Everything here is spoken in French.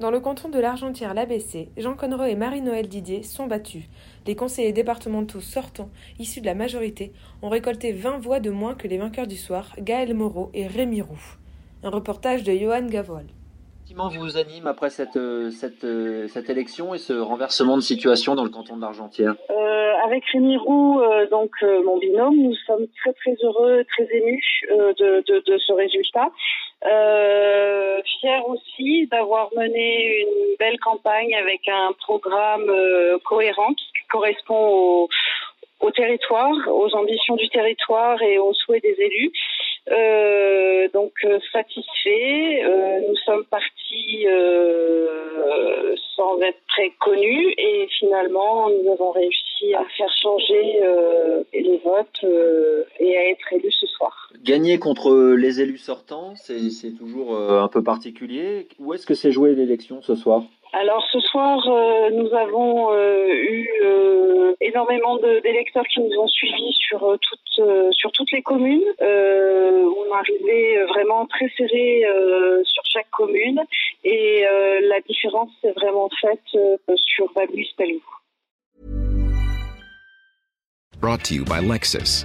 Dans le canton de l'Argentière l'ABC, Jean Connereau et Marie-Noël Didier sont battus. Les conseillers départementaux sortants, issus de la majorité, ont récolté 20 voix de moins que les vainqueurs du soir, Gaël Moreau et Rémi Roux. Un reportage de Johan Gavoil. sentiment vous anime après cette, euh, cette, euh, cette élection et ce renversement de situation dans le canton de l'Argentière? Euh, avec Rémi Roux, euh, donc euh, mon binôme, nous sommes très très heureux, très émus euh, de, de, de ce résultat. Euh, aussi d'avoir mené une belle campagne avec un programme euh, cohérent qui correspond au, territoire, aux ambitions du territoire et aux souhaits des élus. Euh, donc euh, satisfait, nous sommes partis sans être très connus et finalement nous avons réussi à faire changer les votes et à être élus ce soir. Gagner contre les élus sortants, c'est toujours euh, un peu particulier. Où est-ce que s'est jouée l'élection ce soir? Alors ce soir, euh, nous avons euh, eu euh, énormément d'électeurs qui nous ont suivis sur euh, toutes euh, sur toutes les communes. Euh, on arrivait vraiment très serré euh, sur chaque commune et euh, la différence s'est vraiment faite euh, sur Babuis Pelou. Brought to you by Lexus.